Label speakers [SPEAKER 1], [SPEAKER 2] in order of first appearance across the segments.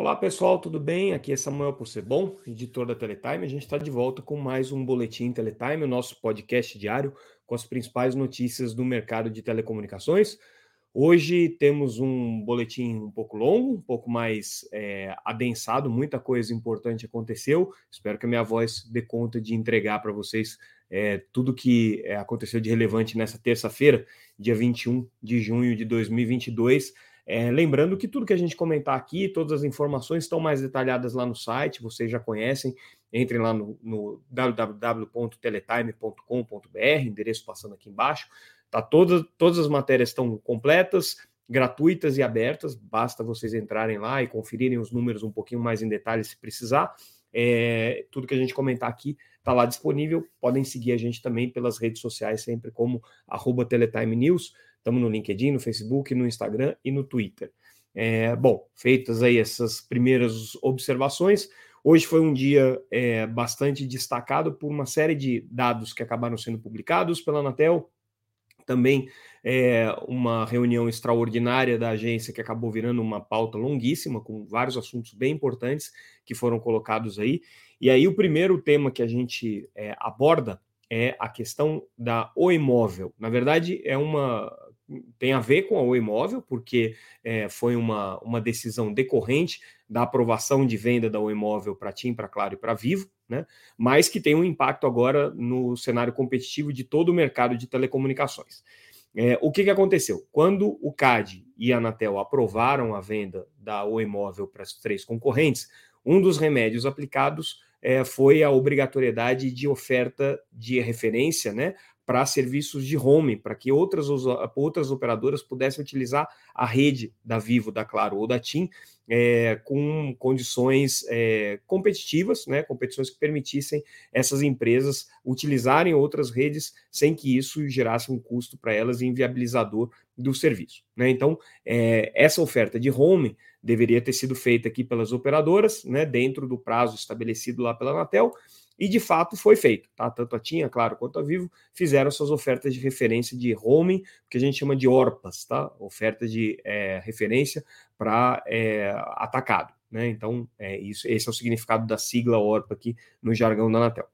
[SPEAKER 1] Olá pessoal, tudo bem? Aqui é Samuel Possebon, editor da Teletime. A gente está de volta com mais um Boletim Teletime, o nosso podcast diário com as principais notícias do mercado de telecomunicações. Hoje temos um boletim um pouco longo, um pouco mais é, adensado, muita coisa importante aconteceu. Espero que a minha voz dê conta de entregar para vocês é, tudo que é, aconteceu de relevante nessa terça-feira, dia 21 de junho de 2022. É, lembrando que tudo que a gente comentar aqui, todas as informações estão mais detalhadas lá no site, vocês já conhecem. Entrem lá no, no www.teletime.com.br, endereço passando aqui embaixo. Tá todas, todas as matérias estão completas, gratuitas e abertas. Basta vocês entrarem lá e conferirem os números um pouquinho mais em detalhe se precisar. É, tudo que a gente comentar aqui está lá disponível. Podem seguir a gente também pelas redes sociais, sempre como arroba Teletime News. Estamos no LinkedIn, no Facebook, no Instagram e no Twitter. É, bom, feitas aí essas primeiras observações, hoje foi um dia é, bastante destacado por uma série de dados que acabaram sendo publicados pela Anatel, também é, uma reunião extraordinária da agência que acabou virando uma pauta longuíssima, com vários assuntos bem importantes que foram colocados aí. E aí, o primeiro tema que a gente é, aborda é a questão da o imóvel. Na verdade, é uma tem a ver com O Imóvel, porque é, foi uma, uma decisão decorrente da aprovação de venda da Imóvel para TIM, para Claro e para Vivo, né? mas que tem um impacto agora no cenário competitivo de todo o mercado de telecomunicações. É, o que, que aconteceu? Quando o CAD e a Anatel aprovaram a venda da O Imóvel para as três concorrentes, um dos remédios aplicados é, foi a obrigatoriedade de oferta de referência né, para serviços de home, para que outras, outras operadoras pudessem utilizar a rede da Vivo, da Claro ou da TIM é, com condições é, competitivas, né, competições que permitissem essas empresas utilizarem outras redes sem que isso gerasse um custo para elas inviabilizador do serviço. Né? Então, é, essa oferta de home deveria ter sido feita aqui pelas operadoras, né, dentro do prazo estabelecido lá pela Anatel, e de fato foi feito, tá? Tanto a TIM, claro, quanto a Vivo fizeram suas ofertas de referência de roaming, que a gente chama de ORPAS, tá? Oferta de é, referência para é, atacado, né? Então, é, isso, esse é o significado da sigla ORPA aqui no jargão da Anatel.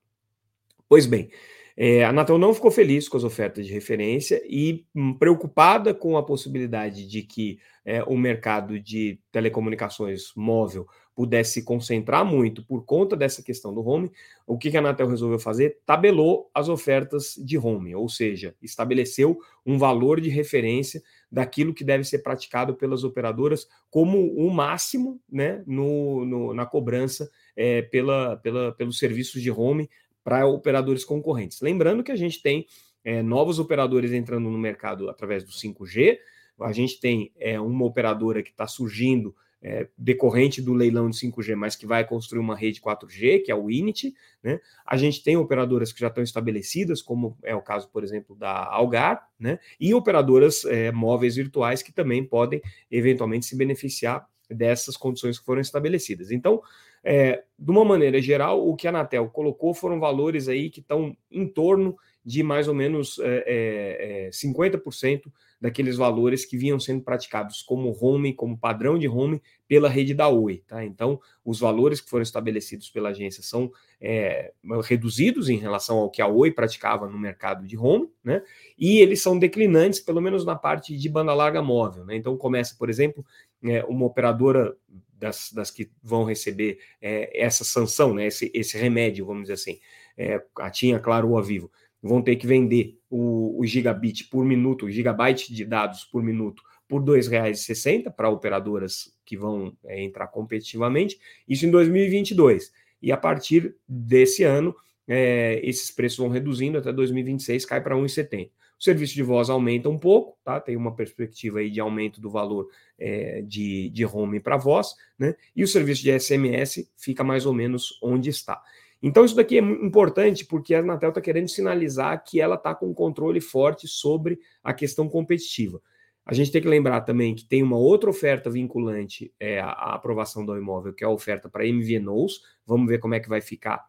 [SPEAKER 1] Pois bem, é, a Anatel não ficou feliz com as ofertas de referência e hum, preocupada com a possibilidade de que é, o mercado de telecomunicações móvel pudesse se concentrar muito por conta dessa questão do home, o que a Anatel resolveu fazer? Tabelou as ofertas de home, ou seja, estabeleceu um valor de referência daquilo que deve ser praticado pelas operadoras como o máximo né, no, no na cobrança é, pela, pela, pelos serviços de home para operadores concorrentes. Lembrando que a gente tem é, novos operadores entrando no mercado através do 5G, a gente tem é, uma operadora que está surgindo é, decorrente do leilão de 5G, mas que vai construir uma rede 4G, que é o Init. Né? A gente tem operadoras que já estão estabelecidas, como é o caso, por exemplo, da Algar, né? e operadoras é, móveis virtuais que também podem eventualmente se beneficiar dessas condições que foram estabelecidas. Então, é, de uma maneira geral, o que a Anatel colocou foram valores aí que estão em torno de mais ou menos é, é, 50% é, daqueles valores que vinham sendo praticados como home, como padrão de home pela rede da Oi. Tá? Então, os valores que foram estabelecidos pela agência são é, reduzidos em relação ao que a Oi praticava no mercado de home, né? e eles são declinantes, pelo menos na parte de banda larga móvel. Né? Então, começa, por exemplo, é, uma operadora das, das que vão receber é, essa sanção, né, esse, esse remédio, vamos dizer assim, é, a TIM, claro, ou a Vivo, vão ter que vender o, o gigabit por minuto, o gigabyte de dados por minuto, por R$ 2,60 para operadoras que vão é, entrar competitivamente, isso em 2022. E a partir desse ano, é, esses preços vão reduzindo até 2026, cai para 1,70. O serviço de voz aumenta um pouco, tá? Tem uma perspectiva aí de aumento do valor é, de, de home para voz, né? E o serviço de SMS fica mais ou menos onde está. Então, isso daqui é importante porque a Anatel está querendo sinalizar que ela está com um controle forte sobre a questão competitiva. A gente tem que lembrar também que tem uma outra oferta vinculante é, à aprovação do imóvel, que é a oferta para MVNOs. Vamos ver como é que vai ficar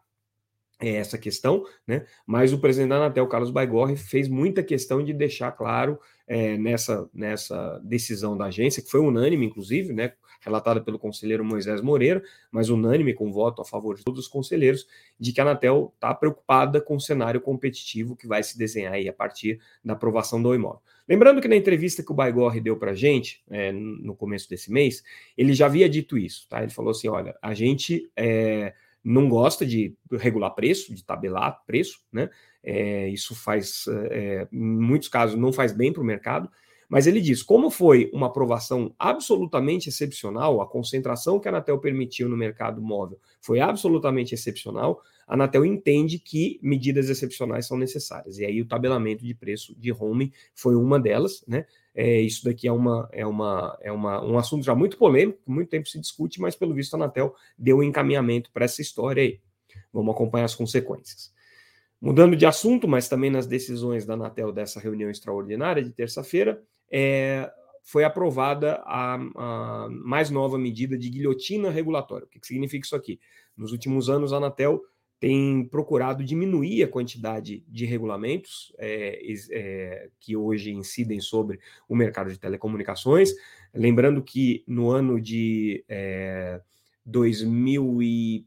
[SPEAKER 1] é essa questão, né? Mas o presidente da Anatel, Carlos Baigorre, fez muita questão de deixar claro é, nessa, nessa decisão da agência, que foi unânime, inclusive, né? Relatada pelo conselheiro Moisés Moreira, mas unânime com voto a favor de todos os conselheiros, de que a Anatel está preocupada com o cenário competitivo que vai se desenhar aí a partir da aprovação do imóvel. Lembrando que na entrevista que o Baigorre deu para a gente, é, no começo desse mês, ele já havia dito isso, tá? Ele falou assim: olha, a gente. É, não gosta de regular preço, de tabelar preço, né? É, isso faz, é, em muitos casos, não faz bem para o mercado. Mas ele diz: como foi uma aprovação absolutamente excepcional, a concentração que a Anatel permitiu no mercado móvel foi absolutamente excepcional, a Anatel entende que medidas excepcionais são necessárias. E aí o tabelamento de preço de home foi uma delas, né? É, isso daqui é, uma, é, uma, é uma, um assunto já muito polêmico, muito tempo se discute, mas pelo visto a Anatel deu um encaminhamento para essa história aí. Vamos acompanhar as consequências. Mudando de assunto, mas também nas decisões da Anatel dessa reunião extraordinária de terça-feira, é, foi aprovada a, a, mais nova medida de guilhotina regulatória. O que, que significa isso aqui? Nos últimos anos, a Anatel tem procurado diminuir a quantidade de regulamentos é, é, que hoje incidem sobre o mercado de telecomunicações. Lembrando que no ano de é, 2000 e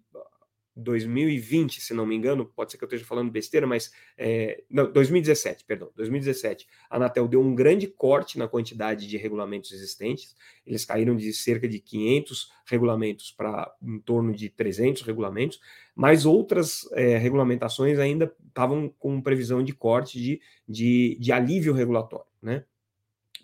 [SPEAKER 1] 2020, se não me engano, pode ser que eu esteja falando besteira, mas é, não, 2017, perdão, 2017, a Anatel deu um grande corte na quantidade de regulamentos existentes. Eles caíram de cerca de 500 regulamentos para em torno de 300 regulamentos, mas outras é, regulamentações ainda estavam com previsão de corte de, de, de alívio regulatório, né?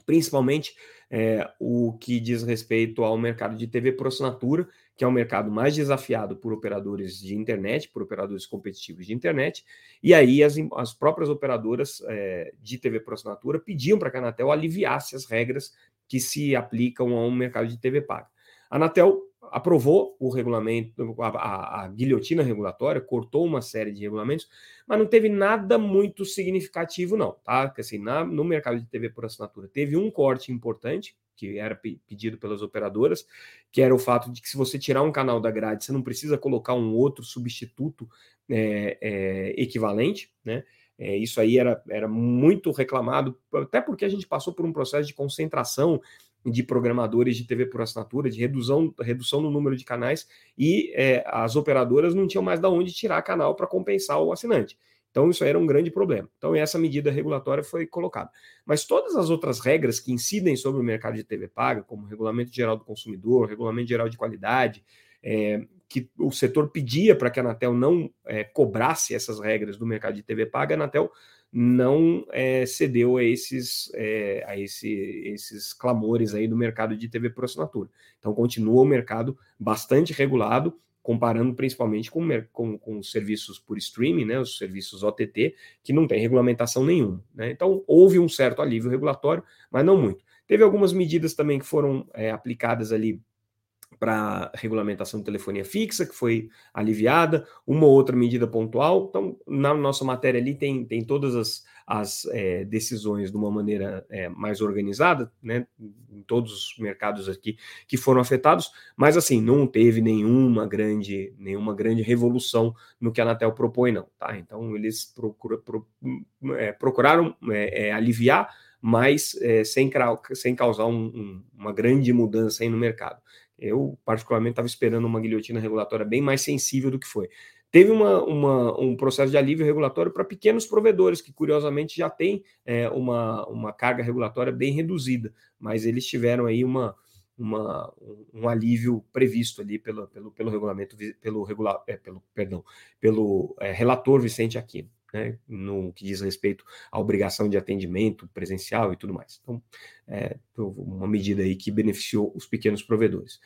[SPEAKER 1] Principalmente é, o que diz respeito ao mercado de TV por assinatura, que é o mercado mais desafiado por operadores de internet, por operadores competitivos de internet, e aí as, as próprias operadoras é, de TV por assinatura pediam para que a Anatel aliviasse as regras que se aplicam ao mercado de TV paga. A Anatel aprovou o regulamento, a, a, a, guilhotina regulatória, cortou uma série de regulamentos, mas não teve nada muito significativo, não, tá? Porque assim, na, no mercado de TV por assinatura teve um corte importante, que era pedido pelas operadoras, que era o fato de que se você tirar um canal da grade, você não precisa colocar um outro substituto é, é, equivalente, né? É, isso aí era, era muito reclamado, até porque a gente passou por um processo de concentração de programadores de TV por assinatura, de redução, redução no número de canais, e é, as operadoras não tinham mais de onde tirar canal para compensar o assinante. Então, isso era um grande problema. Então, essa medida regulatória foi colocada. Mas todas as outras regras que incidem sobre o mercado de TV paga, como o Regulamento Geral do Consumidor, Regulamento Geral de Qualidade, é, que o setor pedia para que a Anatel não é, cobrasse essas regras do mercado de TV paga, a Anatel não é, cedeu a esses, é, a esse, esses clamores aí do mercado de TV por assinatura. Então continua o mercado bastante regulado comparando principalmente com, com, com os serviços por streaming, né, os serviços OTT, que não tem regulamentação nenhuma. Né? Então, houve um certo alívio regulatório, mas não muito. Teve algumas medidas também que foram é, aplicadas ali para regulamentação de telefonia fixa, que foi aliviada, uma ou outra medida pontual. Então, na nossa matéria ali tem, tem todas as, as é, decisões de uma maneira é, mais organizada, né, em todos os mercados aqui que foram afetados, mas assim, não teve nenhuma grande, nenhuma grande revolução no que a Anatel propõe, não, tá? Então, eles procura, pro, é, procuraram é, é, aliviar, mas é, sem, sem causar um, um, uma grande mudança aí no mercado. Eu, particularmente, estava esperando uma guilhotina regulatória bem mais sensível do que foi. Teve uma, uma, um processo de alívio regulatório para pequenos provedores, que curiosamente já tem é, uma, uma carga regulatória bem reduzida, mas eles tiveram aí uma, uma, um alívio previsto ali pelo, pelo, pelo regulamento, pelo, regular, é, pelo, perdão, pelo é, relator Vicente Aquino. Né, no que diz respeito à obrigação de atendimento presencial e tudo mais. Então, é uma medida aí que beneficiou os pequenos provedores.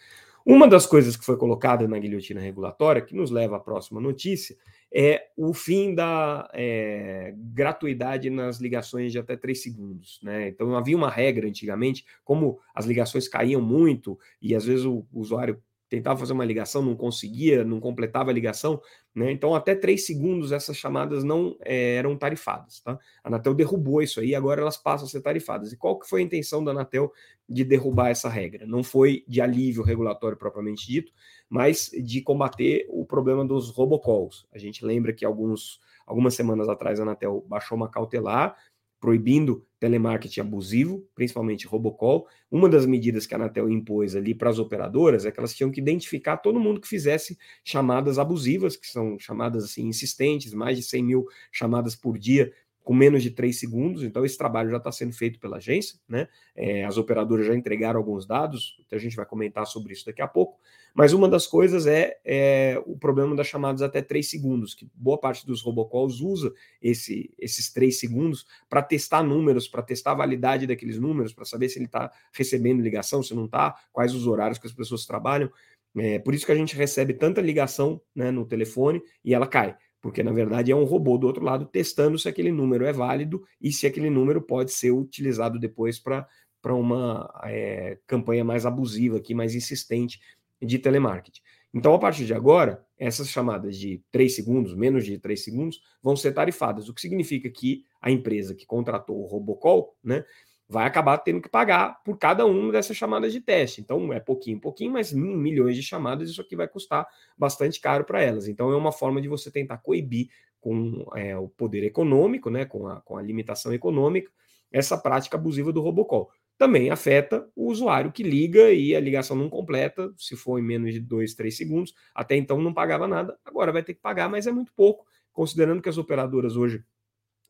[SPEAKER 1] Uma das coisas que foi colocada na guilhotina regulatória, que nos leva à próxima notícia, é o fim da é, gratuidade nas ligações de até 3 segundos. Né? Então havia uma regra antigamente, como as ligações caíam muito e às vezes o usuário tentava fazer uma ligação, não conseguia, não completava a ligação, né? Então, até três segundos essas chamadas não é, eram tarifadas. Tá? A Anatel derrubou isso aí, agora elas passam a ser tarifadas. E qual que foi a intenção da Anatel de derrubar essa regra? Não foi de alívio regulatório propriamente dito, mas de combater o problema dos robocalls. A gente lembra que alguns, algumas semanas atrás a Anatel baixou uma cautelar proibindo telemarketing abusivo, principalmente robocall. Uma das medidas que a Anatel impôs ali para as operadoras é que elas tinham que identificar todo mundo que fizesse chamadas abusivas, que são chamadas assim insistentes, mais de 100 mil chamadas por dia com menos de três segundos, então esse trabalho já está sendo feito pela agência, né? É, as operadoras já entregaram alguns dados, então a gente vai comentar sobre isso daqui a pouco. Mas uma das coisas é, é o problema das chamadas até três segundos, que boa parte dos robocalls usa esse, esses três segundos para testar números, para testar a validade daqueles números, para saber se ele está recebendo ligação, se não está, quais os horários que as pessoas trabalham. É, por isso que a gente recebe tanta ligação né, no telefone e ela cai porque na verdade é um robô do outro lado testando se aquele número é válido e se aquele número pode ser utilizado depois para uma é, campanha mais abusiva, aqui, mais insistente de telemarketing. Então, a partir de agora, essas chamadas de 3 segundos, menos de 3 segundos, vão ser tarifadas, o que significa que a empresa que contratou o Robocall, né, vai acabar tendo que pagar por cada uma dessas chamadas de teste. Então, é pouquinho, pouquinho, mas milhões de chamadas, isso aqui vai custar bastante caro para elas. Então, é uma forma de você tentar coibir com é, o poder econômico, né, com a, com a limitação econômica, essa prática abusiva do robocall. Também afeta o usuário que liga e a ligação não completa, se for em menos de 2, 3 segundos. Até então não pagava nada, agora vai ter que pagar, mas é muito pouco, considerando que as operadoras hoje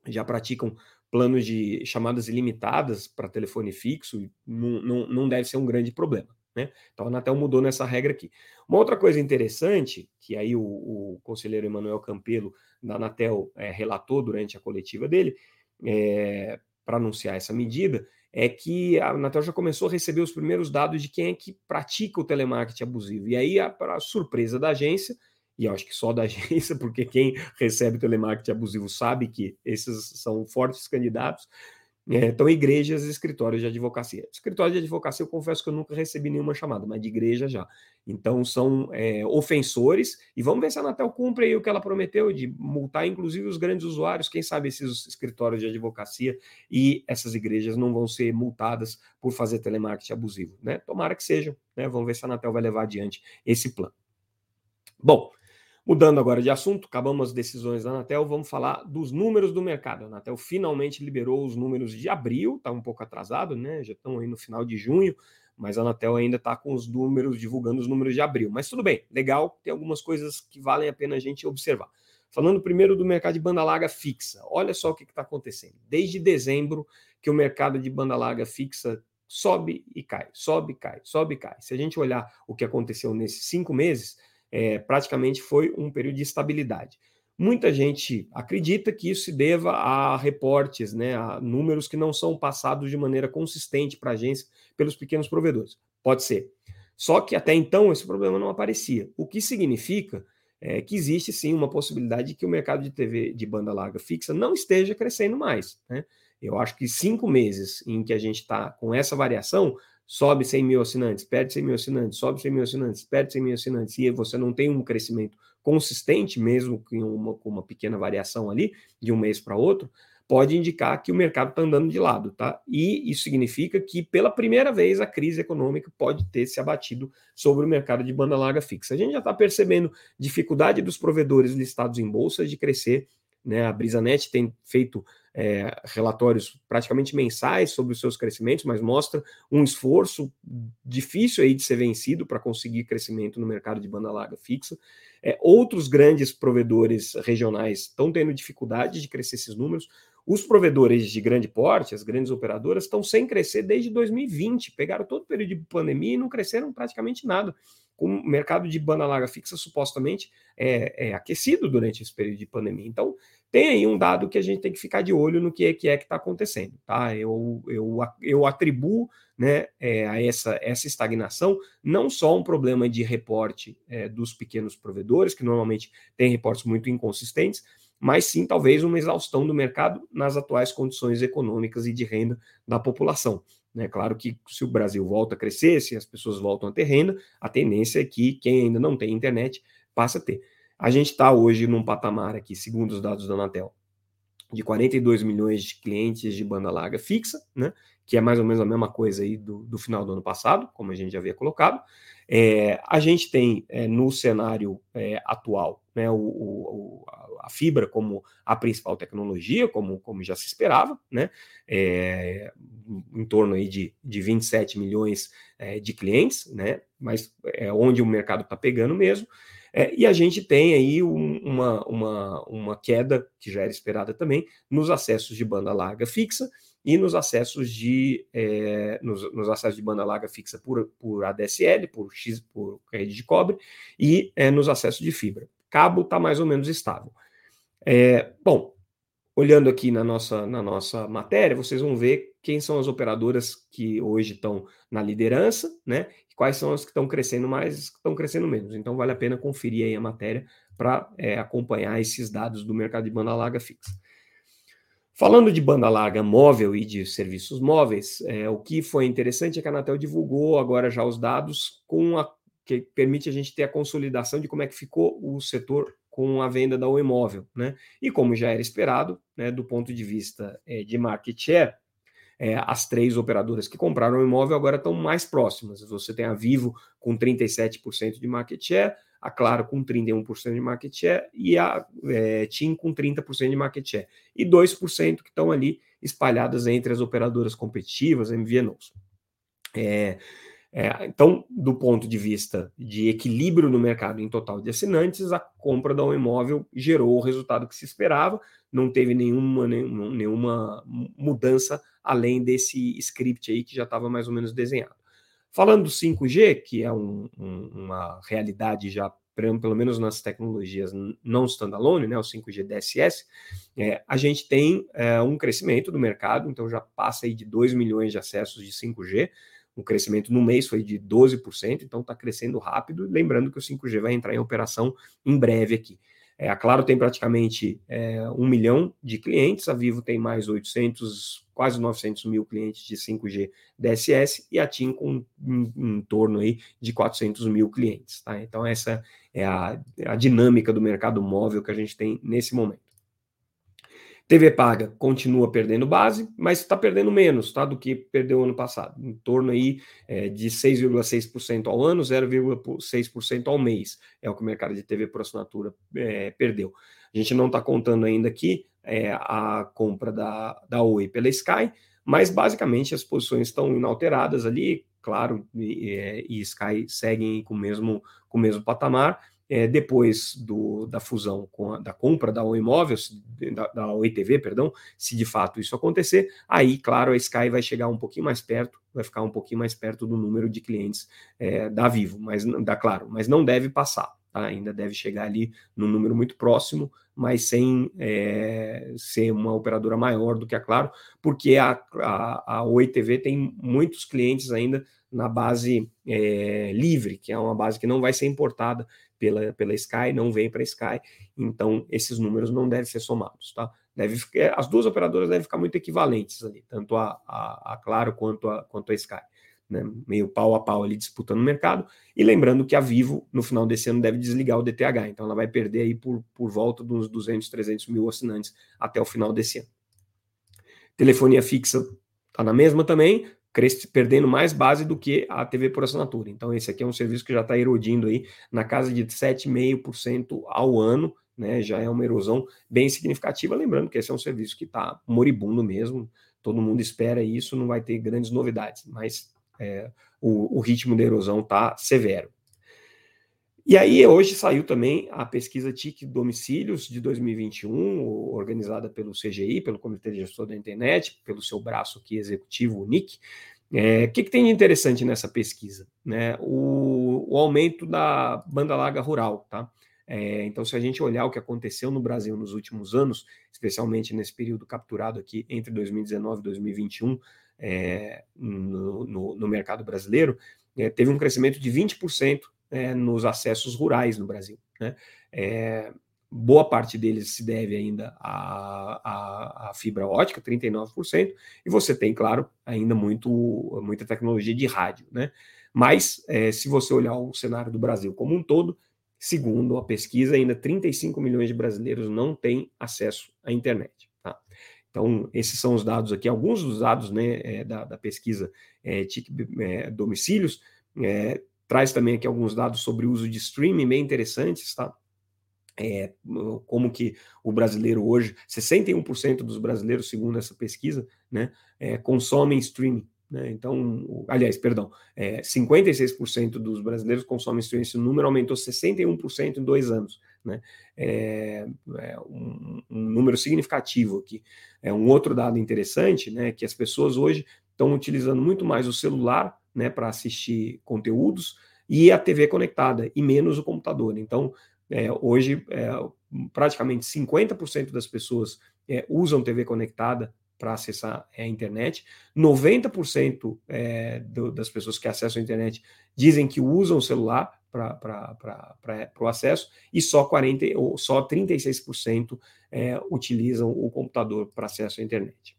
[SPEAKER 1] já praticam planos de chamadas ilimitadas para telefone fixo, não, não, não deve ser um grande problema. Né? Então a Anatel mudou nessa regra aqui. Uma outra coisa interessante, que aí o, o conselheiro Emanuel Campelo da Anatel é, relatou durante a coletiva dele, é, para anunciar essa medida, é que a Anatel já começou a receber os primeiros dados de quem é que pratica o telemarketing abusivo. E aí, para surpresa da agência, e acho que só da agência, porque quem recebe telemarketing abusivo sabe que esses são fortes candidatos. É, então, igrejas e escritórios de advocacia. Escritório de advocacia, eu confesso que eu nunca recebi nenhuma chamada, mas de igreja já. Então, são é, ofensores, e vamos ver se a Anatel cumpre aí o que ela prometeu, de multar inclusive os grandes usuários, quem sabe esses escritórios de advocacia e essas igrejas não vão ser multadas por fazer telemarketing abusivo. Né? Tomara que sejam, né? vamos ver se a Anatel vai levar adiante esse plano. Bom, Mudando agora de assunto, acabamos as decisões da Anatel, vamos falar dos números do mercado. A Anatel finalmente liberou os números de abril, está um pouco atrasado, né? Já estão aí no final de junho, mas a Anatel ainda está com os números, divulgando os números de abril. Mas tudo bem, legal, tem algumas coisas que valem a pena a gente observar. Falando primeiro do mercado de banda larga fixa, olha só o que está acontecendo. Desde dezembro que o mercado de banda larga fixa sobe e cai, sobe e cai, sobe e cai. Se a gente olhar o que aconteceu nesses cinco meses, é, praticamente foi um período de estabilidade. Muita gente acredita que isso se deva a reportes, né, a números que não são passados de maneira consistente para a agência pelos pequenos provedores. Pode ser. Só que até então esse problema não aparecia, o que significa é, que existe sim uma possibilidade de que o mercado de TV de banda larga fixa não esteja crescendo mais. Né? Eu acho que cinco meses em que a gente está com essa variação sobe 100 mil assinantes, perde 100 mil assinantes, sobe 100 mil assinantes, perde 100 mil assinantes, e você não tem um crescimento consistente, mesmo com uma, com uma pequena variação ali, de um mês para outro, pode indicar que o mercado está andando de lado, tá? E isso significa que, pela primeira vez, a crise econômica pode ter se abatido sobre o mercado de banda larga fixa. A gente já está percebendo dificuldade dos provedores listados em bolsa de crescer, né? A Brisanet tem feito é, relatórios praticamente mensais sobre os seus crescimentos, mas mostra um esforço difícil aí de ser vencido para conseguir crescimento no mercado de banda larga fixa. É, outros grandes provedores regionais estão tendo dificuldade de crescer esses números. Os provedores de grande porte, as grandes operadoras, estão sem crescer desde 2020. Pegaram todo o período de pandemia e não cresceram praticamente nada. O mercado de banda larga fixa supostamente é, é aquecido durante esse período de pandemia. Então, tem aí um dado que a gente tem que ficar de olho no que é que é está acontecendo, tá? Eu, eu, eu atribuo né, é, a essa, essa estagnação não só um problema de reporte é, dos pequenos provedores, que normalmente têm reportes muito inconsistentes, mas sim talvez uma exaustão do mercado nas atuais condições econômicas e de renda da população. Né? Claro que se o Brasil volta a crescer, se as pessoas voltam a ter renda, a tendência é que quem ainda não tem internet passe a ter. A gente está hoje num patamar aqui, segundo os dados da Anatel, de 42 milhões de clientes de banda larga fixa, né? que é mais ou menos a mesma coisa aí do, do final do ano passado, como a gente já havia colocado. É, a gente tem é, no cenário é, atual né, o, o, a fibra como a principal tecnologia, como, como já se esperava, né, é, em torno aí de, de 27 milhões é, de clientes, né, mas é onde o mercado está pegando mesmo. É, e a gente tem aí um, uma, uma, uma queda, que já era esperada também, nos acessos de banda larga fixa, e nos acessos de é, nos, nos, acessos de banda larga fixa por, por ADSL, por X, por rede de cobre, e é, nos acessos de fibra. Cabo está mais ou menos estável. É, bom, olhando aqui na nossa, na nossa matéria, vocês vão ver quem são as operadoras que hoje estão na liderança, né? Quais são as que estão crescendo mais, que estão crescendo menos. Então vale a pena conferir aí a matéria para é, acompanhar esses dados do mercado de banda larga fixa. Falando de banda larga móvel e de serviços móveis, é, o que foi interessante é que a Anatel divulgou agora já os dados com a, que permite a gente ter a consolidação de como é que ficou o setor com a venda da Oi Móvel, né? E como já era esperado, né, do ponto de vista é, de market share, é, as três operadoras que compraram o imóvel agora estão mais próximas. Você tem a Vivo com 37% de market share, a Claro com 31% de market share e a é, TIM com 30% de market share. E 2% que estão ali espalhadas entre as operadoras competitivas, MVNOs. É, é, então, do ponto de vista de equilíbrio no mercado em total de assinantes, a compra da um imóvel gerou o resultado que se esperava, não teve nenhuma, nenhuma, nenhuma mudança além desse script aí que já estava mais ou menos desenhado. Falando do 5G, que é um, um, uma realidade já, pelo menos nas tecnologias não standalone, né, o 5G DSS, é, a gente tem é, um crescimento do mercado, então já passa aí de 2 milhões de acessos de 5G, o crescimento no mês foi de 12%, então está crescendo rápido, lembrando que o 5G vai entrar em operação em breve aqui. É, a Claro tem praticamente é, um milhão de clientes, a Vivo tem mais 800, quase 900 mil clientes de 5G DSS e a TIM com em, em torno aí de 400 mil clientes. Tá? Então essa é a, a dinâmica do mercado móvel que a gente tem nesse momento. TV paga continua perdendo base, mas está perdendo menos tá, do que perdeu ano passado, em torno aí é, de 6,6% ao ano, 0,6% ao mês, é o que o mercado de TV por assinatura é, perdeu. A gente não está contando ainda aqui é, a compra da, da Oi pela Sky, mas basicamente as posições estão inalteradas ali, claro, e, é, e Sky seguem com o mesmo, com o mesmo patamar, é, depois do, da fusão a, da compra da Oi Imóveis, da, da Oi TV, perdão, se de fato isso acontecer, aí, claro, a Sky vai chegar um pouquinho mais perto, vai ficar um pouquinho mais perto do número de clientes é, da Vivo, mas da Claro, mas não deve passar, tá? ainda deve chegar ali num número muito próximo, mas sem é, ser uma operadora maior do que a Claro, porque a, a, a Oi TV tem muitos clientes ainda na base é, livre, que é uma base que não vai ser importada pela, pela Sky, não vem para a Sky, então esses números não devem ser somados, tá? Deve, é, as duas operadoras devem ficar muito equivalentes ali, tanto a, a, a Claro quanto a, quanto a Sky. Né, meio pau a pau ali disputando o mercado. E lembrando que a Vivo, no final desse ano, deve desligar o DTH. Então ela vai perder aí por, por volta dos 200, 300 mil assinantes até o final desse ano. Telefonia fixa está na mesma também, perdendo mais base do que a TV por assinatura. Então, esse aqui é um serviço que já está erodindo aí na casa de 7,5% ao ano, né? Já é uma erosão bem significativa. Lembrando que esse é um serviço que está moribundo mesmo, todo mundo espera isso, não vai ter grandes novidades, mas é, o, o ritmo da erosão está severo. E aí, hoje saiu também a pesquisa TIC Domicílios de 2021, organizada pelo CGI, pelo Comitê de Gestor da Internet, pelo seu braço aqui executivo, o NIC. É, o que, que, tem de interessante nessa pesquisa? Né? O, o aumento da banda larga rural, tá? É, então, se a gente olhar o que aconteceu no Brasil nos últimos anos, especialmente nesse período capturado aqui entre 2019 e 2021, é, no, no, no, mercado brasileiro, é, teve um crescimento de 20% é, nos acessos rurais no Brasil. Né? É, boa parte deles se deve ainda à, à, à, fibra ótica, 39%, e você tem, claro, ainda muito, muita tecnologia de rádio. Né? Mas, é, se você olhar o cenário do Brasil como um todo, segundo a pesquisa, ainda 35 milhões de brasileiros não têm acesso à internet. Tá? Então, esses são os dados aqui, alguns dos dados né, é, da, da, pesquisa é, TIC é, domicílios. Traz também aqui alguns dados sobre o uso de streaming bem interessantes, tá? É, como que o brasileiro hoje, 61% dos brasileiros, segundo essa pesquisa, né, é, consomem streaming. Né? Então, aliás, perdão, é, 56% dos brasileiros consomem streaming, esse número aumentou 61% em dois anos. Né? É, é um, um, número significativo aqui. É um outro dado interessante, né, que as pessoas hoje estão utilizando muito mais o celular né, para assistir conteúdos e a TV conectada, e menos o computador. Então, é, hoje, é, praticamente 50% das pessoas é, usam TV conectada para acessar a internet. 90% é, do, das pessoas que acessam a internet dizem que usam o celular para o acesso, e só, 40, ou só 36% é, utilizam o computador para acesso à internet.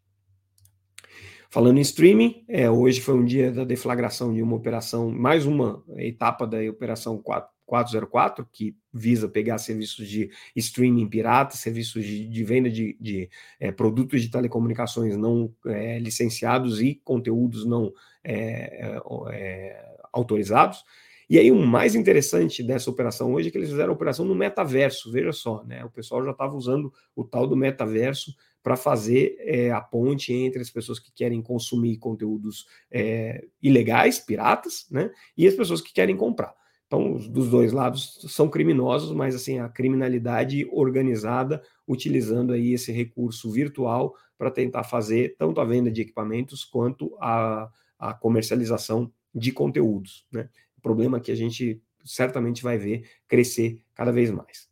[SPEAKER 1] Falando em streaming, é, hoje foi um dia da deflagração de uma operação, mais uma etapa da operação 4, 404, que visa pegar serviços de streaming pirata, serviços de, de venda de, de é, produtos de telecomunicações não é, licenciados e conteúdos não é, é, é autorizados. E aí, o mais interessante dessa operação hoje é que eles fizeram a operação no metaverso. Veja só, né? O pessoal já estava usando o tal do metaverso para fazer é, a ponte entre as pessoas que querem consumir conteúdos é, ilegais, piratas, né? E as pessoas que querem comprar. Então, os dos dois lados são criminosos, mas assim, a criminalidade organizada utilizando aí esse recurso virtual para tentar fazer tanto a venda de equipamentos quanto a, a comercialização de conteúdos. Né? Problema que a gente certamente vai ver crescer cada vez mais.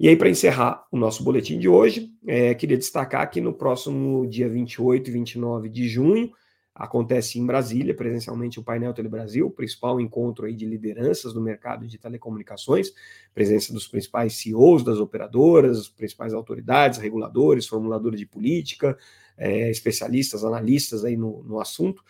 [SPEAKER 1] E aí, para encerrar o nosso boletim de hoje, é, queria destacar que no próximo dia 28 e 29 de junho, acontece em Brasília, presencialmente o painel Telebrasil, o principal encontro aí de lideranças no mercado de telecomunicações, presença dos principais CEOs das operadoras, principais autoridades, reguladores, formuladores de política, é, especialistas, analistas aí no, no assunto.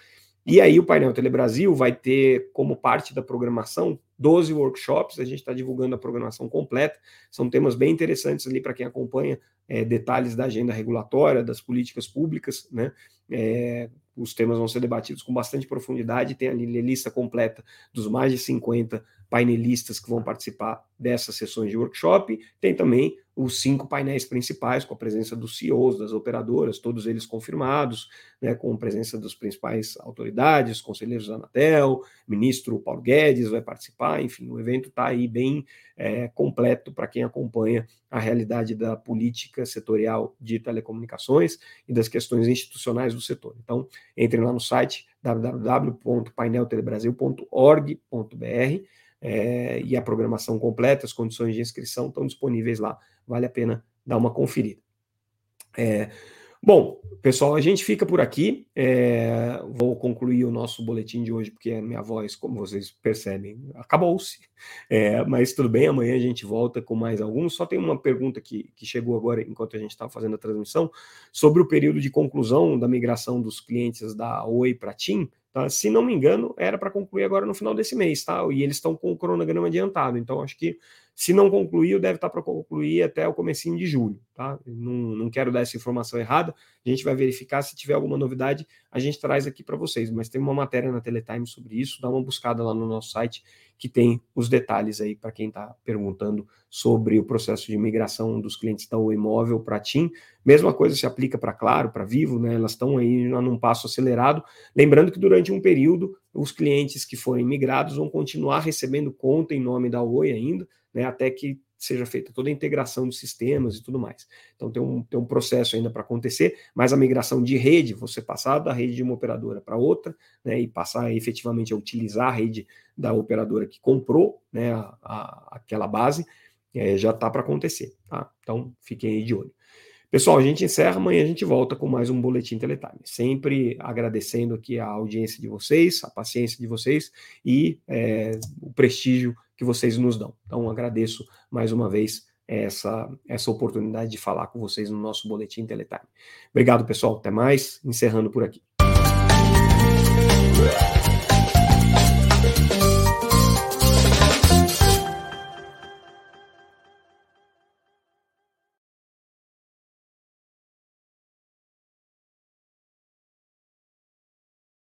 [SPEAKER 1] E aí o painel Telebrasil vai ter como parte da programação 12 workshops, a gente está divulgando a programação completa, são temas bem interessantes ali para quem acompanha é, detalhes da agenda regulatória, das políticas públicas, né? É, os temas vão ser debatidos com bastante profundidade, tem ali a lista completa dos mais de 50 painelistas que vão participar dessas sessões de workshop, tem também os cinco painéis principais, com a presença dos CEOs das operadoras, todos eles confirmados, né, com a presença das principais autoridades, conselheiros da Anatel, ministro Paulo Guedes vai participar, enfim, o evento está aí bem é, completo para quem acompanha a realidade da política setorial de telecomunicações e das questões institucionais do setor. Então, entrem lá no site www.paineltelebrasil.org.br é, e a programação completa, as condições de inscrição estão disponíveis lá, vale a pena dar uma conferida. É, Bom, pessoal, a gente fica por aqui. É, vou concluir o nosso boletim de hoje, porque a minha voz, como vocês percebem, acabou-se. Mas tudo bem, amanhã a gente volta com mais alguns. Só tem uma pergunta que, que chegou agora, enquanto a gente estava fazendo a transmissão, sobre o período de conclusão da migração dos clientes da Oi para TIM. Tá? Se não me engano, era para concluir agora no final desse mês, tá? E eles estão com o cronograma adiantado. Então, acho que se não concluiu, deve estar para concluir até o comecinho de julho, tá? Não, não quero dar essa informação errada. A gente vai verificar se tiver alguma novidade, a gente traz aqui para vocês. Mas tem uma matéria na Teletime sobre isso, dá uma buscada lá no nosso site que tem os detalhes aí para quem está perguntando sobre o processo de migração dos clientes da Oi Imóvel para TIM. Mesma coisa se aplica para Claro, para Vivo, né? Elas estão aí num passo acelerado. Lembrando que durante um período os clientes que forem migrados vão continuar recebendo conta em nome da Oi ainda né, até que seja feita toda a integração de sistemas e tudo mais. Então tem um, tem um processo ainda para acontecer, mas a migração de rede, você passar da rede de uma operadora para outra, né, e passar efetivamente a utilizar a rede da operadora que comprou né, a, a, aquela base, é, já está para acontecer. Tá? Então fiquem aí de olho. Pessoal, a gente encerra, amanhã a gente volta com mais um Boletim Teletime. Sempre agradecendo aqui a audiência de vocês, a paciência de vocês e é, o prestígio que vocês nos dão. Então, agradeço mais uma vez essa, essa oportunidade de falar com vocês no nosso Boletim Teletime. Obrigado, pessoal. Até mais. Encerrando por aqui.